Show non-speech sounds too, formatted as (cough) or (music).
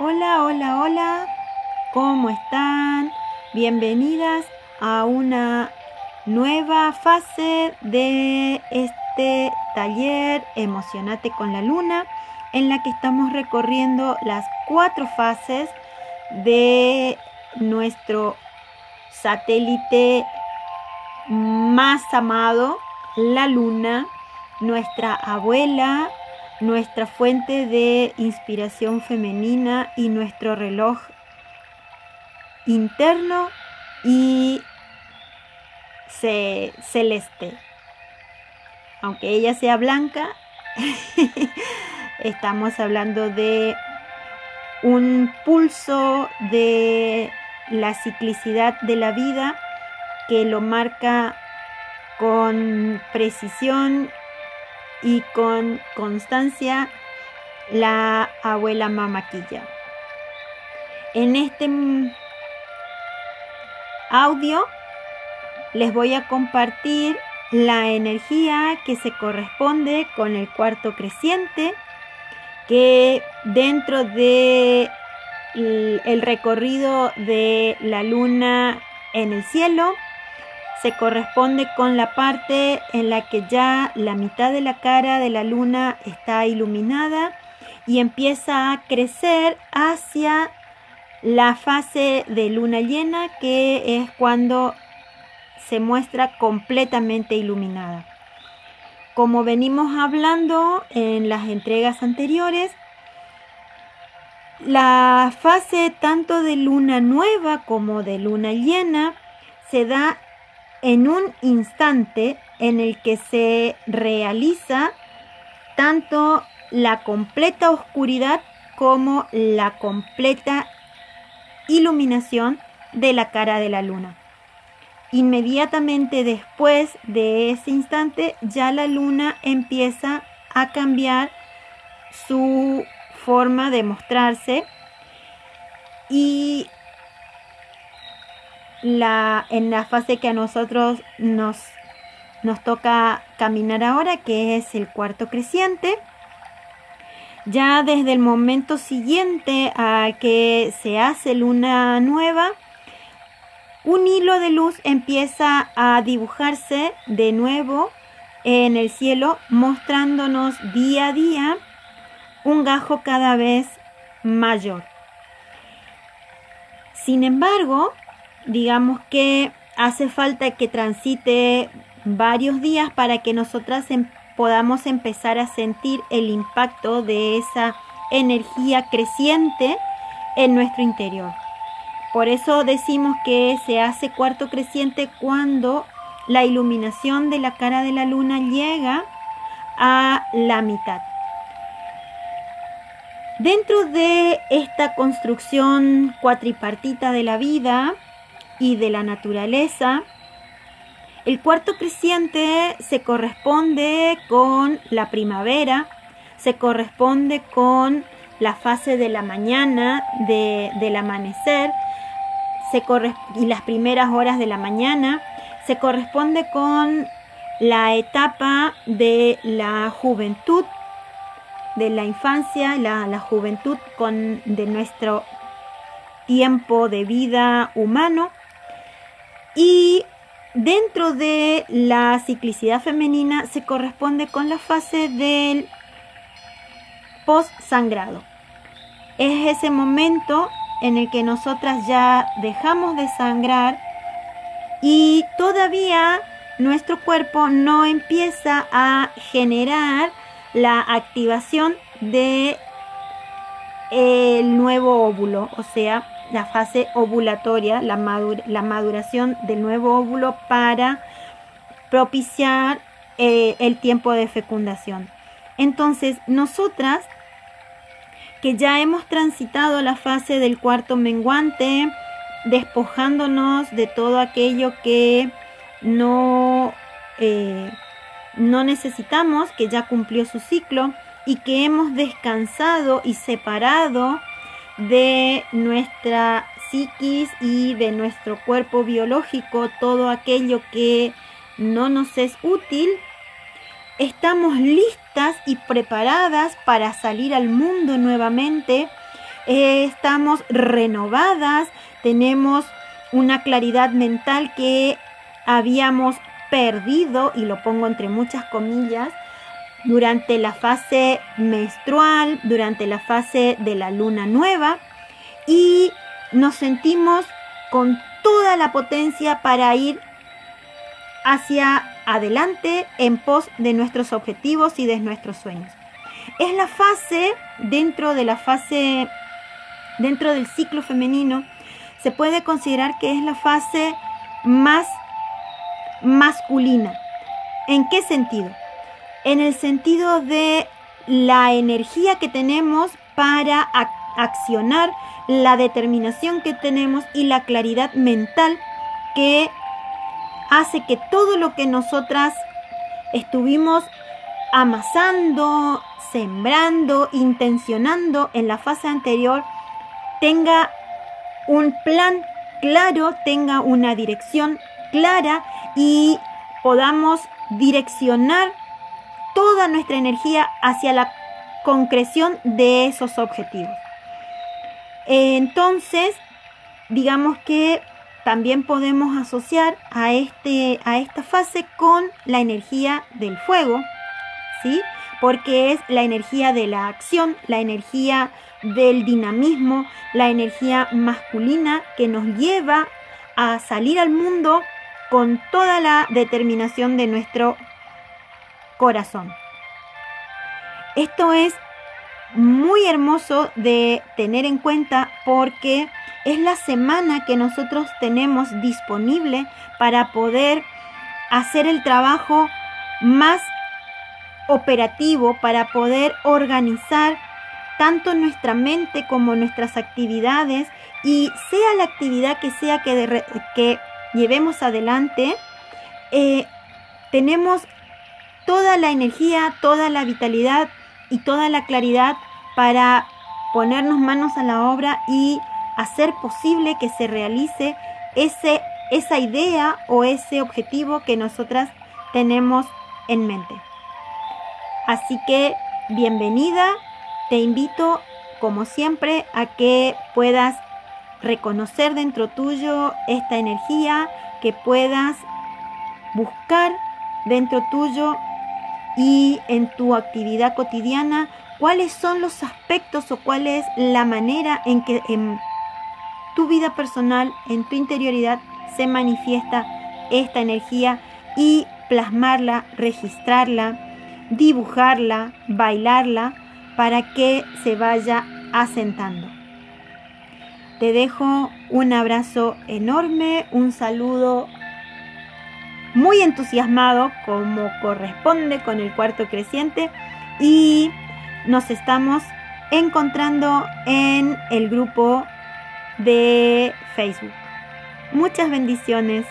Hola, hola, hola. ¿Cómo están? Bienvenidas a una nueva fase de este taller Emocionate con la Luna, en la que estamos recorriendo las cuatro fases de nuestro satélite más amado, la Luna, nuestra abuela, nuestra fuente de inspiración femenina y nuestro reloj interno y celeste. Aunque ella sea blanca, (laughs) estamos hablando de un pulso de la ciclicidad de la vida que lo marca con precisión y con constancia la abuela Mamaquilla. En este audio les voy a compartir la energía que se corresponde con el cuarto creciente que dentro de el recorrido de la luna en el cielo se corresponde con la parte en la que ya la mitad de la cara de la luna está iluminada y empieza a crecer hacia la fase de luna llena que es cuando se muestra completamente iluminada. Como venimos hablando en las entregas anteriores, la fase tanto de luna nueva como de luna llena se da en un instante en el que se realiza tanto la completa oscuridad como la completa iluminación de la cara de la luna. Inmediatamente después de ese instante ya la luna empieza a cambiar su forma de mostrarse y la, en la fase que a nosotros nos, nos toca caminar ahora, que es el cuarto creciente. Ya desde el momento siguiente a que se hace luna nueva, un hilo de luz empieza a dibujarse de nuevo en el cielo, mostrándonos día a día un gajo cada vez mayor. Sin embargo, digamos que hace falta que transite varios días para que nosotras em, podamos empezar a sentir el impacto de esa energía creciente en nuestro interior. Por eso decimos que se hace cuarto creciente cuando la iluminación de la cara de la luna llega a la mitad. Dentro de esta construcción cuatripartita de la vida, y de la naturaleza. El cuarto creciente se corresponde con la primavera, se corresponde con la fase de la mañana, del amanecer, se y las primeras horas de la mañana, se corresponde con la etapa de la juventud, de la infancia, la, la juventud con, de nuestro tiempo de vida humano y dentro de la ciclicidad femenina se corresponde con la fase del post-sangrado. Es ese momento en el que nosotras ya dejamos de sangrar y todavía nuestro cuerpo no empieza a generar la activación de el nuevo óvulo, o sea, la fase ovulatoria, la, la maduración del nuevo óvulo para propiciar eh, el tiempo de fecundación. Entonces, nosotras que ya hemos transitado la fase del cuarto menguante, despojándonos de todo aquello que no, eh, no necesitamos, que ya cumplió su ciclo y que hemos descansado y separado de nuestra psiquis y de nuestro cuerpo biológico, todo aquello que no nos es útil, estamos listas y preparadas para salir al mundo nuevamente. Eh, estamos renovadas, tenemos una claridad mental que habíamos perdido, y lo pongo entre muchas comillas, durante la fase menstrual, durante la fase de la luna nueva, y nos sentimos con toda la potencia para ir hacia adelante en pos de nuestros objetivos y de nuestros sueños. Es la fase dentro de la fase dentro del ciclo femenino se puede considerar que es la fase más masculina. ¿En qué sentido? En el sentido de la energía que tenemos para accionar, la determinación que tenemos y la claridad mental que hace que todo lo que nosotras estuvimos amasando, sembrando, intencionando en la fase anterior, tenga un plan claro, tenga una dirección clara y podamos direccionar toda nuestra energía hacia la concreción de esos objetivos. Entonces, digamos que también podemos asociar a, este, a esta fase con la energía del fuego, ¿sí? Porque es la energía de la acción, la energía del dinamismo, la energía masculina que nos lleva a salir al mundo con toda la determinación de nuestro corazón. Esto es muy hermoso de tener en cuenta porque es la semana que nosotros tenemos disponible para poder hacer el trabajo más operativo, para poder organizar tanto nuestra mente como nuestras actividades y sea la actividad que sea que, que llevemos adelante, eh, tenemos toda la energía, toda la vitalidad y toda la claridad para ponernos manos a la obra y hacer posible que se realice ese, esa idea o ese objetivo que nosotras tenemos en mente. Así que bienvenida, te invito como siempre a que puedas reconocer dentro tuyo esta energía, que puedas buscar dentro tuyo y en tu actividad cotidiana cuáles son los aspectos o cuál es la manera en que en tu vida personal, en tu interioridad, se manifiesta esta energía y plasmarla, registrarla, dibujarla, bailarla, para que se vaya asentando. Te dejo un abrazo enorme, un saludo muy entusiasmado como corresponde con el cuarto creciente y nos estamos encontrando en el grupo de Facebook. Muchas bendiciones.